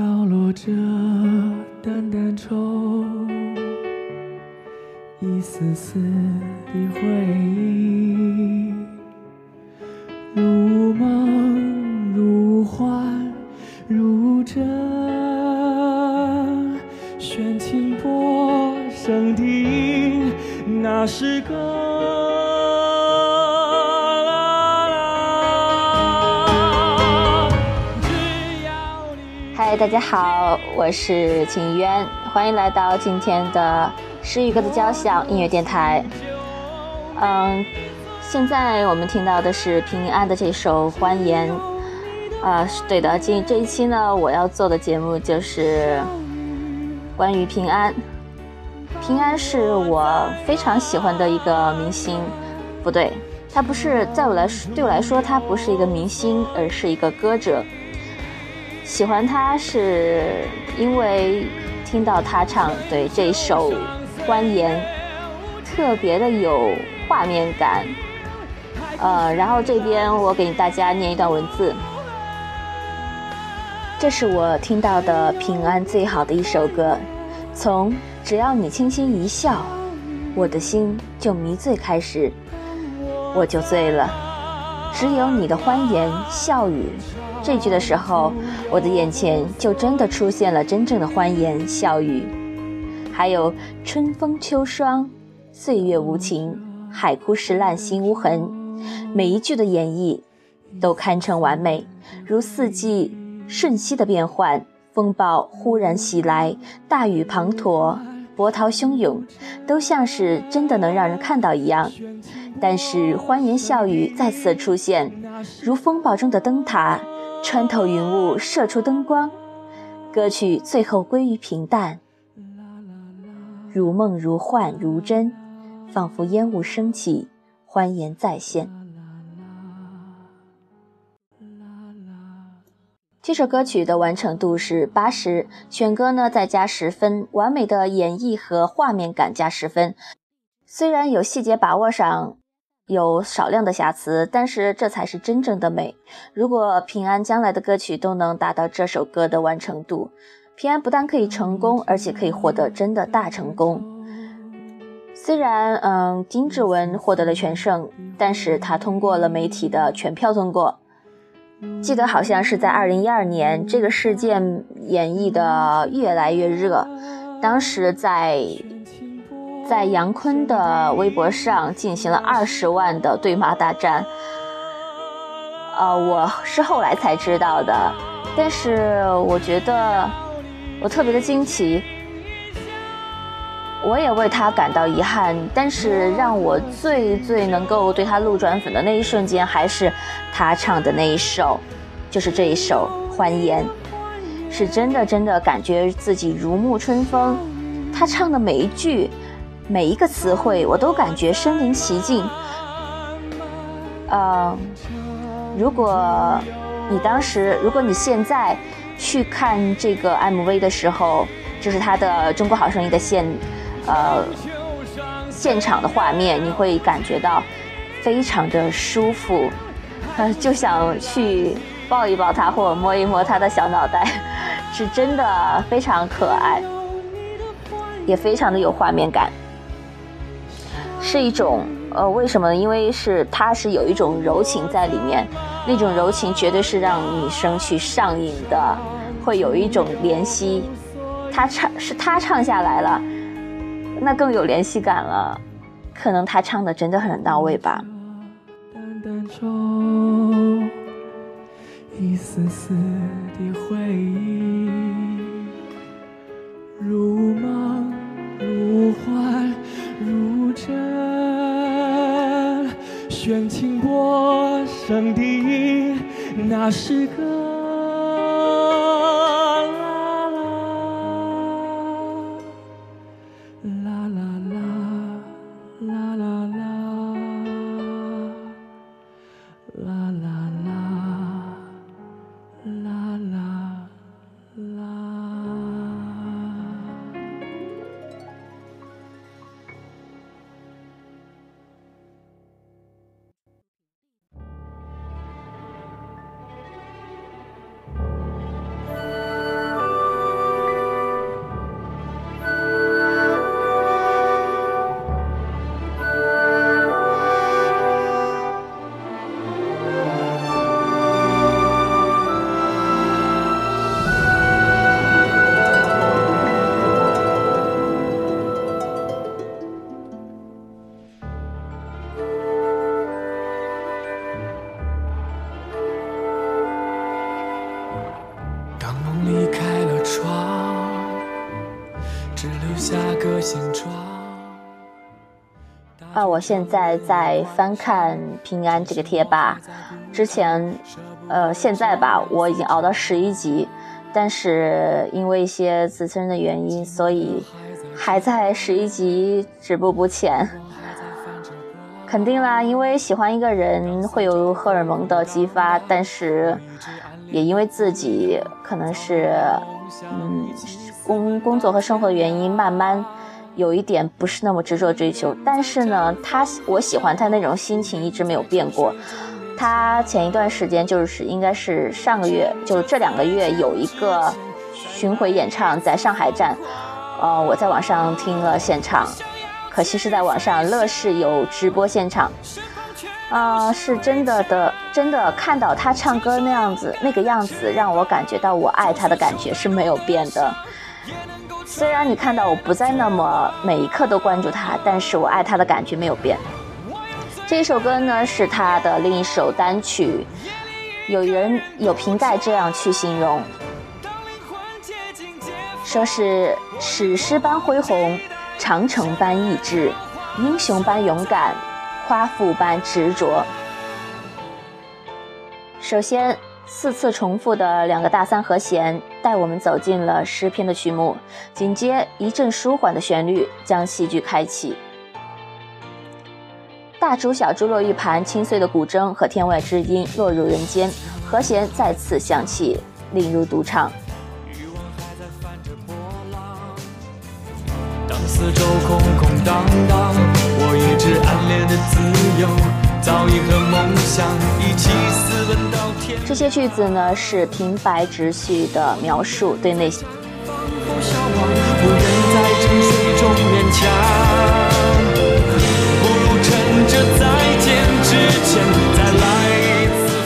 飘落着淡淡愁，一丝丝的回忆，大家好，我是秦渊，欢迎来到今天的诗与歌的交响音乐电台。嗯，现在我们听到的是平安的这首《欢颜》。啊，是对的，今这一期呢，我要做的节目就是关于平安。平安是我非常喜欢的一个明星，不对，他不是在我来说，对我来说，他不是一个明星，而是一个歌者。喜欢他是因为听到他唱对这首《欢颜》，特别的有画面感。呃，然后这边我给大家念一段文字。这是我听到的平安最好的一首歌，从只要你轻轻一笑，我的心就迷醉开始，我就醉了。只有你的欢言笑语，这句的时候，我的眼前就真的出现了真正的欢言笑语。还有春风秋霜，岁月无情，海枯石烂心无痕，每一句的演绎都堪称完美，如四季瞬息的变换，风暴忽然袭来，大雨滂沱，波涛汹涌，都像是真的能让人看到一样。但是欢言笑语再次出现，如风暴中的灯塔，穿透云雾，射出灯光。歌曲最后归于平淡，如梦如幻如真，仿佛烟雾升起，欢颜再现。这首歌曲的完成度是八十，选歌呢再加十分，完美的演绎和画面感加十分。虽然有细节把握上有少量的瑕疵，但是这才是真正的美。如果平安将来的歌曲都能达到这首歌的完成度，平安不但可以成功，而且可以获得真的大成功。虽然嗯金志文获得了全胜，但是他通过了媒体的全票通过。记得好像是在二零一二年，这个事件演绎的越来越热。当时在在杨坤的微博上进行了二十万的对骂大战。呃，我是后来才知道的，但是我觉得我特别的惊奇，我也为他感到遗憾。但是让我最最能够对他路转粉的那一瞬间，还是他唱的那一首，就是这一首《欢颜》，是真的真的感觉自己如沐春风。他唱的每一句。每一个词汇我都感觉身临其境。呃，如果你当时，如果你现在去看这个 MV 的时候，就是他的《中国好声音》的现，呃，现场的画面，你会感觉到非常的舒服，呃，就想去抱一抱他或者摸一摸他的小脑袋，是真的非常可爱，也非常的有画面感。是一种呃，为什么呢？因为是它是有一种柔情在里面，那种柔情绝对是让女生去上瘾的，会有一种怜惜。他唱是他唱下来了，那更有联系感了。可能他唱的真的很到位吧。淡淡愁，一丝丝的回忆，如梦如幻如真，弦轻波声低，那是个 la la. la. 啊，我现在在翻看平安这个贴吧，之前，呃，现在吧，我已经熬到十一级，但是因为一些自身的原因，所以还在十一级止步不前。肯定啦，因为喜欢一个人会有荷尔蒙的激发，但是也因为自己可能是，嗯，工工作和生活的原因，慢慢。有一点不是那么执着追求，但是呢，他我喜欢他那种心情一直没有变过。他前一段时间就是应该是上个月，就这两个月有一个巡回演唱在上海站，呃，我在网上听了现场，可惜是在网上乐视有直播现场，啊，是真的的，真的看到他唱歌那样子那个样子，让我感觉到我爱他的感觉是没有变的。虽然你看到我不再那么每一刻都关注他，但是我爱他的感觉没有变。这首歌呢是他的另一首单曲，有人有瓶盖这样去形容，说是史诗般恢宏，长城般意志，英雄般勇敢，夸父般执着。首先。四次重复的两个大三和弦，带我们走进了诗篇的曲目。紧接一阵舒缓的旋律，将戏剧开启。大珠小珠落玉盘，清脆的古筝和天外之音落入人间，和弦再次响起，令入独唱。当四周空空荡荡，我一直暗恋的自由。早已和梦想一起私奔到天这些句子呢，是平白直叙的描述对内心。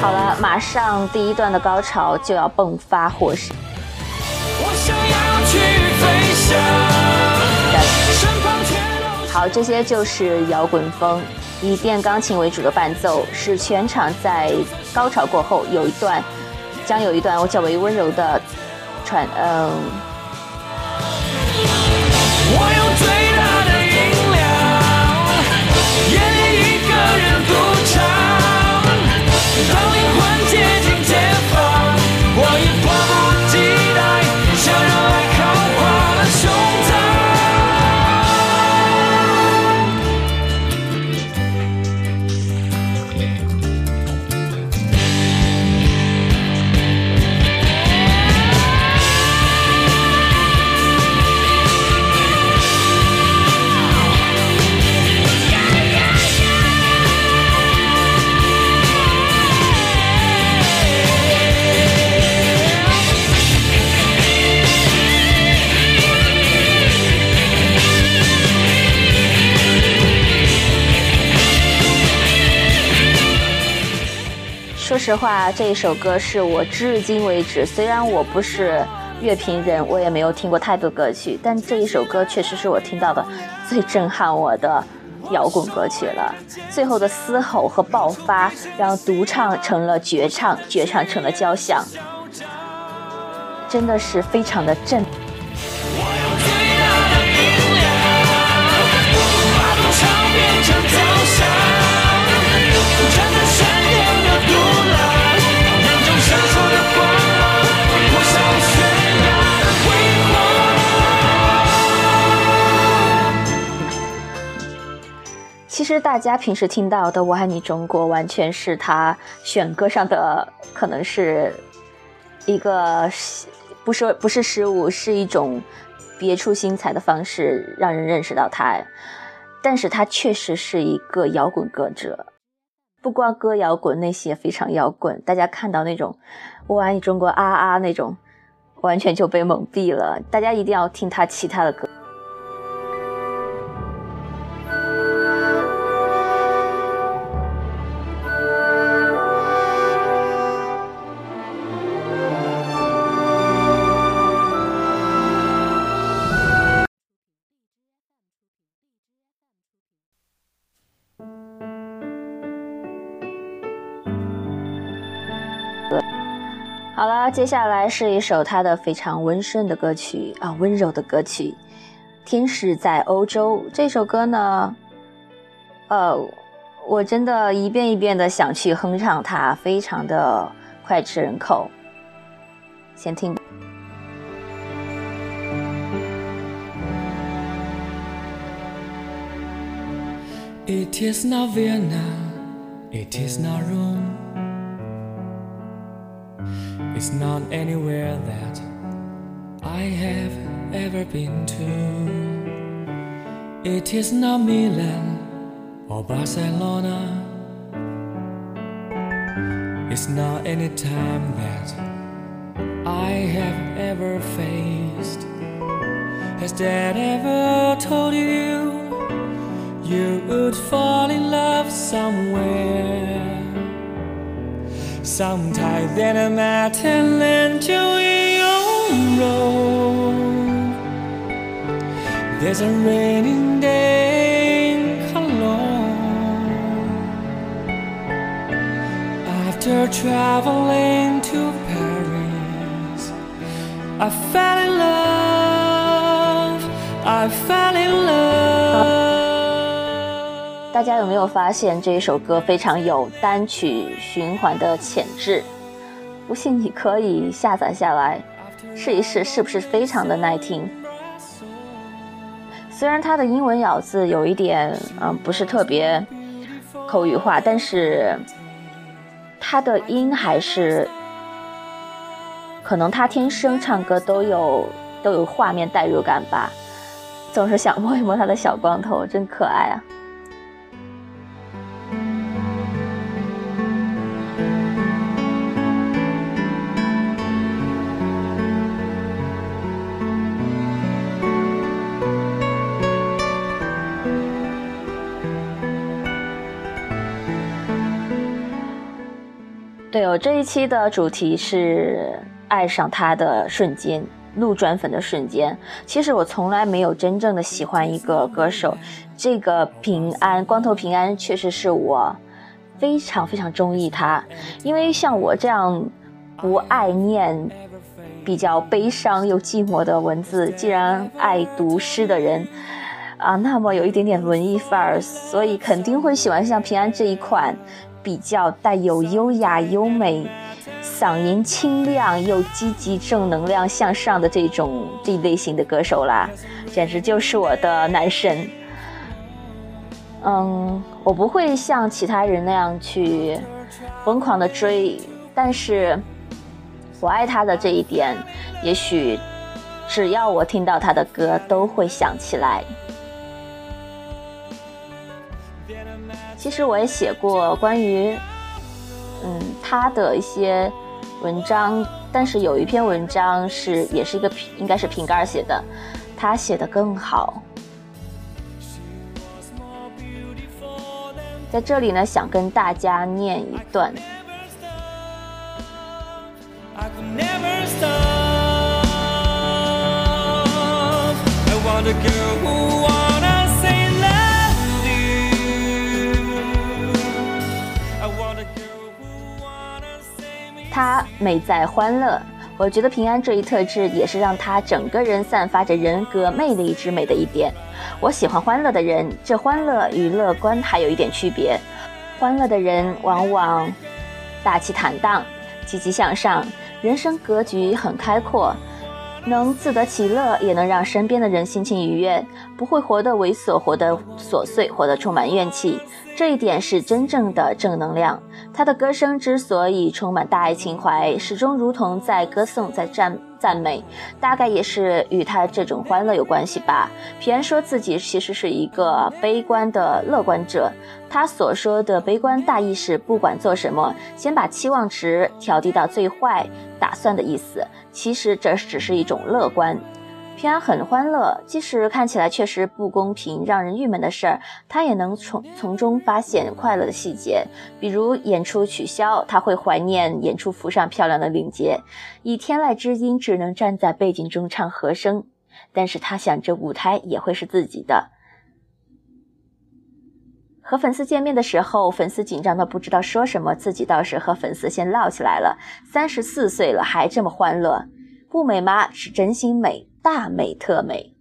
好了，马上第一段的高潮就要迸发，或是。好，这些就是摇滚风。以电钢琴为主的伴奏，使全场在高潮过后有一段，将有一段较为温柔的传，嗯。实话，这一首歌是我至今为止，虽然我不是乐评人，我也没有听过太多歌曲，但这一首歌确实是我听到的最震撼我的摇滚歌曲了。最后的嘶吼和爆发，让独唱成了绝唱，绝唱成了交响，真的是非常的震。其实大家平时听到的《我爱你中国》，完全是他选歌上的可能是一个不说不是失误，是一种别出心裁的方式，让人认识到他。但是他确实是一个摇滚歌者，不光歌摇滚，那些非常摇滚。大家看到那种《我爱你中国》啊啊那种，完全就被蒙蔽了。大家一定要听他其他的歌。接下来是一首他的非常温顺的歌曲啊，温柔的歌曲，天使在欧洲》这首歌呢，呃，我真的一遍一遍的想去哼唱它，非常的脍炙人口。先听。It is not Vienna, it is not Rome. It's not anywhere that I have ever been to. It is not Milan or Barcelona. It's not any time that I have ever faced. Has Dad ever told you you would fall in love somewhere? Sometime then I met and lent you in your road. There's a raining day in Cologne. After traveling to Paris, I fell in love. I fell in love. 大家有没有发现这一首歌非常有单曲循环的潜质？不信你可以下载下来试一试，是不是非常的耐听？虽然它的英文咬字有一点嗯不是特别口语化，但是它的音还是可能他天生唱歌都有都有画面代入感吧。总是想摸一摸他的小光头，真可爱啊！对哦，这一期的主题是爱上他的瞬间，路转粉的瞬间。其实我从来没有真正的喜欢一个歌手，这个平安光头平安确实是我非常非常中意他，因为像我这样不爱念、比较悲伤又寂寞的文字，既然爱读诗的人啊，那么有一点点文艺范儿，所以肯定会喜欢像平安这一款。比较带有优雅、优美，嗓音清亮又积极、正能量向上的这种这一类型的歌手啦，简直就是我的男神。嗯，我不会像其他人那样去疯狂的追，但是我爱他的这一点，也许只要我听到他的歌，都会想起来。其实我也写过关于，嗯，他的一些文章，但是有一篇文章是也是一个应该是瓶盖写的，他写的更好。在这里呢，想跟大家念一段。他美在欢乐，我觉得平安这一特质也是让他整个人散发着人格魅力之美的一点。我喜欢欢乐的人，这欢乐与乐观还有一点区别。欢乐的人往往大气坦荡、积极向上，人生格局很开阔。能自得其乐，也能让身边的人心情愉悦，不会活得猥琐，活得琐碎，活得充满怨气。这一点是真正的正能量。他的歌声之所以充满大爱情怀，始终如同在歌颂，在赞赞美，大概也是与他这种欢乐有关系吧。平安说自己其实是一个悲观的乐观者，他所说的悲观大意是不管做什么，先把期望值调低到最坏打算的意思。其实这只是一种乐观。平安很欢乐，即使看起来确实不公平、让人郁闷的事儿，他也能从从中发现快乐的细节。比如演出取消，他会怀念演出服上漂亮的领结，以天籁之音只能站在背景中唱和声。但是他想，这舞台也会是自己的。和粉丝见面的时候，粉丝紧张的不知道说什么，自己倒是和粉丝先唠起来了。三十四岁了还这么欢乐，不美吗？是真心美，大美特美。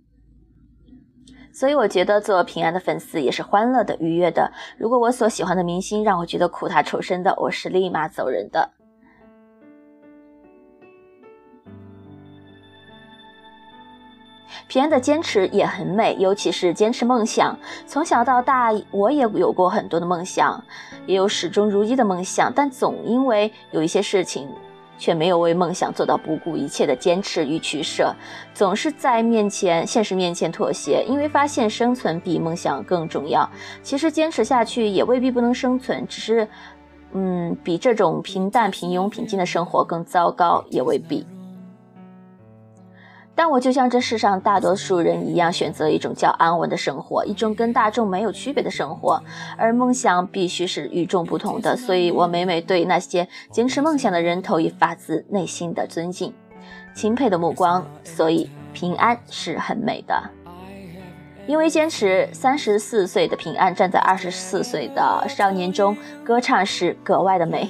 所以我觉得做平安的粉丝也是欢乐的、愉悦的。如果我所喜欢的明星让我觉得苦大仇深的，我是立马走人的。平安的坚持也很美，尤其是坚持梦想。从小到大，我也有过很多的梦想，也有始终如一的梦想，但总因为有一些事情，却没有为梦想做到不顾一切的坚持与取舍，总是在面前现实面前妥协，因为发现生存比梦想更重要。其实坚持下去也未必不能生存，只是，嗯，比这种平淡、平庸、平静的生活更糟糕，也未必。但我就像这世上大多数人一样，选择一种叫安稳的生活，一种跟大众没有区别的生活。而梦想必须是与众不同的，所以我每每对那些坚持梦想的人投以发自内心的尊敬、钦佩的目光。所以平安是很美的，因为坚持。三十四岁的平安站在二十四岁的少年中，歌唱是格外的美。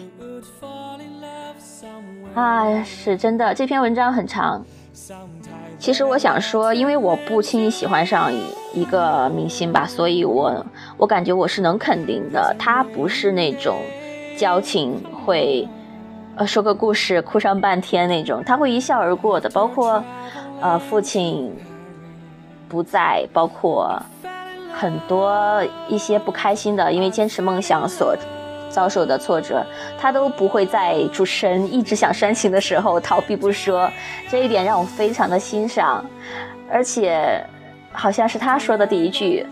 啊，是真的，这篇文章很长。其实我想说，因为我不轻易喜欢上一个明星吧，所以我我感觉我是能肯定的，他不是那种交情会呃说个故事哭上半天那种，他会一笑而过的。包括呃父亲不在，包括很多一些不开心的，因为坚持梦想所。遭受的挫折，他都不会在主持人一直想煽情的时候逃避不说，这一点让我非常的欣赏。而且，好像是他说的第一句：“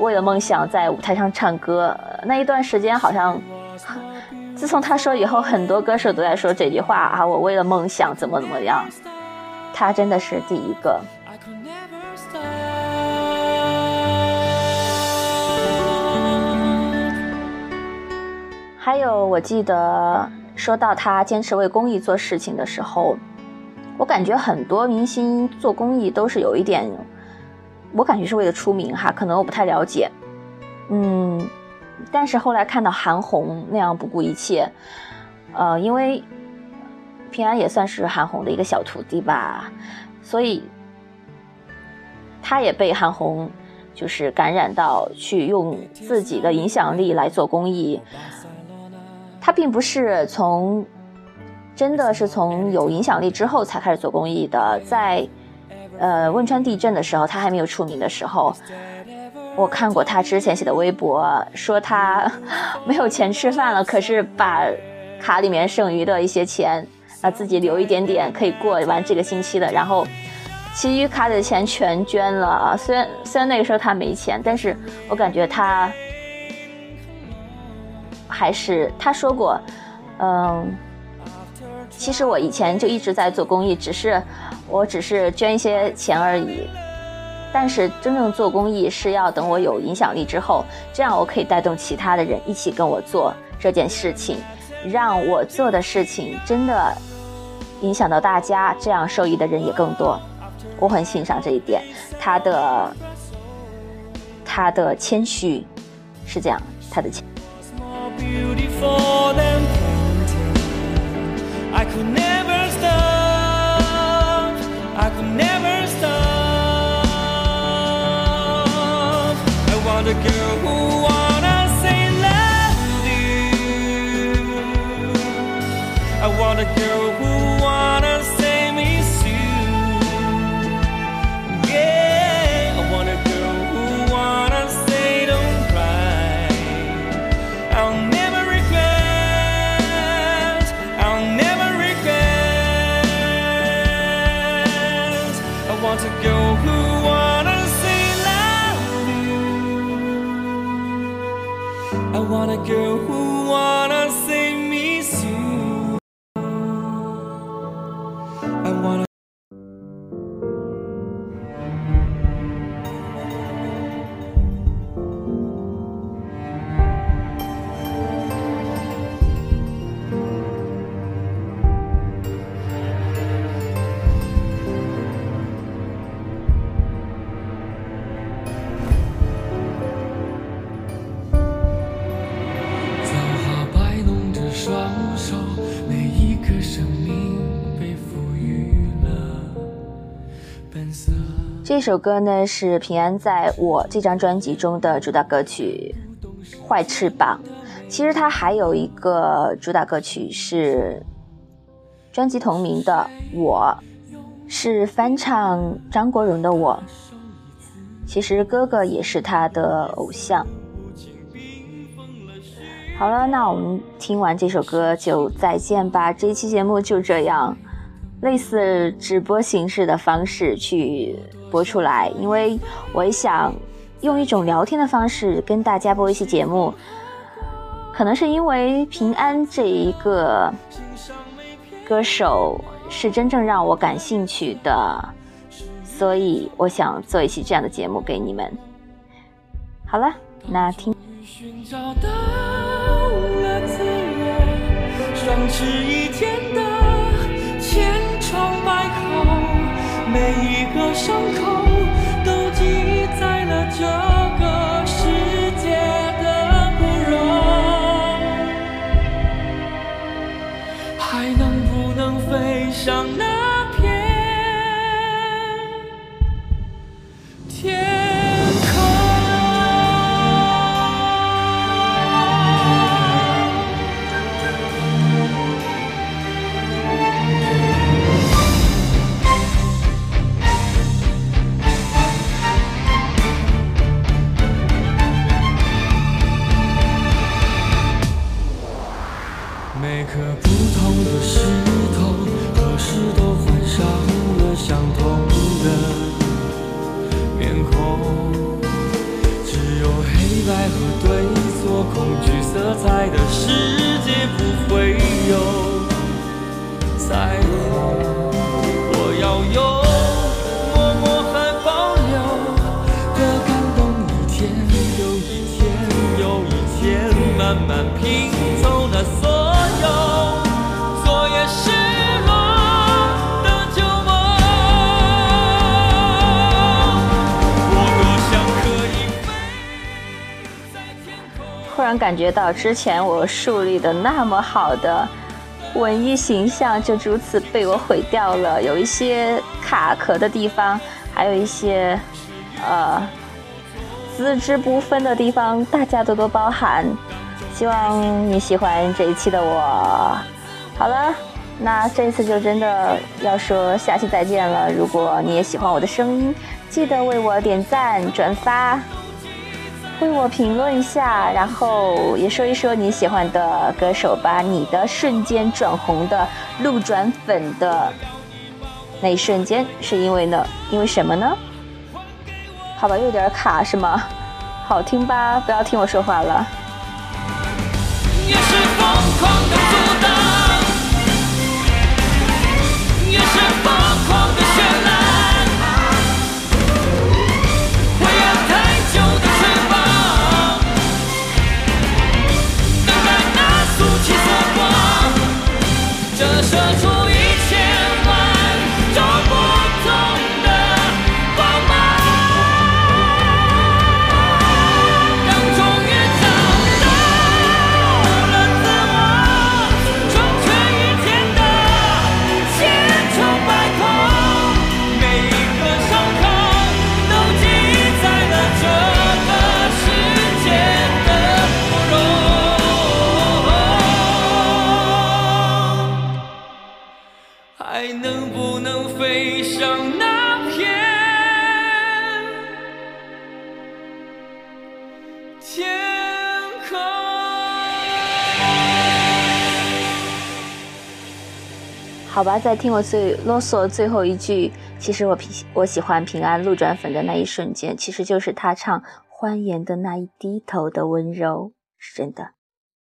为了梦想在舞台上唱歌。”那一段时间，好像 自从他说以后，很多歌手都在说这句话啊，我为了梦想怎么怎么样。他真的是第一个。还有，我记得说到他坚持为公益做事情的时候，我感觉很多明星做公益都是有一点，我感觉是为了出名哈，可能我不太了解，嗯，但是后来看到韩红那样不顾一切，呃，因为平安也算是韩红的一个小徒弟吧，所以他也被韩红就是感染到，去用自己的影响力来做公益。他并不是从，真的是从有影响力之后才开始做公益的。在，呃，汶川地震的时候，他还没有出名的时候，我看过他之前写的微博，说他 没有钱吃饭了，可是把卡里面剩余的一些钱，啊，自己留一点点可以过完这个星期的，然后其余卡里的钱全捐了。虽然虽然那个时候他没钱，但是我感觉他。还是他说过，嗯，其实我以前就一直在做公益，只是我只是捐一些钱而已。但是真正做公益是要等我有影响力之后，这样我可以带动其他的人一起跟我做这件事情，让我做的事情真的影响到大家，这样受益的人也更多。我很欣赏这一点，他的他的谦虚是这样，他的谦。Beautiful than painting. I could never stop. I could never stop. I want a girl who wanna say love you. I want a girl who 给我。这首歌呢是平安在我这张专辑中的主打歌曲《坏翅膀》。其实它还有一个主打歌曲是专辑同名的《我》，是翻唱张国荣的《我》。其实哥哥也是他的偶像。好了，那我们听完这首歌就再见吧。这一期节目就这样，类似直播形式的方式去播出来，因为我也想用一种聊天的方式跟大家播一期节目。可能是因为平安这一个歌手是真正让我感兴趣的，所以我想做一期这样的节目给你们。好了，那听。双翅一天每一个伤口都记载了这个世界的不容。还能不能飞上那？忽然感觉到之前我树立的那么好的文艺形象，就如此被我毁掉了。有一些卡壳的地方，还有一些呃资质不分的地方，大家多多包涵。希望你喜欢这一期的我。好了，那这次就真的要说下期再见了。如果你也喜欢我的声音，记得为我点赞转发。为我评论一下，然后也说一说你喜欢的歌手吧。你的瞬间转红的路转粉的那一瞬间，是因为呢？因为什么呢？好吧，又有点卡是吗？好听吧？不要听我说话了。好吧，在听我最啰嗦最后一句。其实我平我喜欢平安路转粉的那一瞬间，其实就是他唱欢颜的那一低头的温柔，是真的。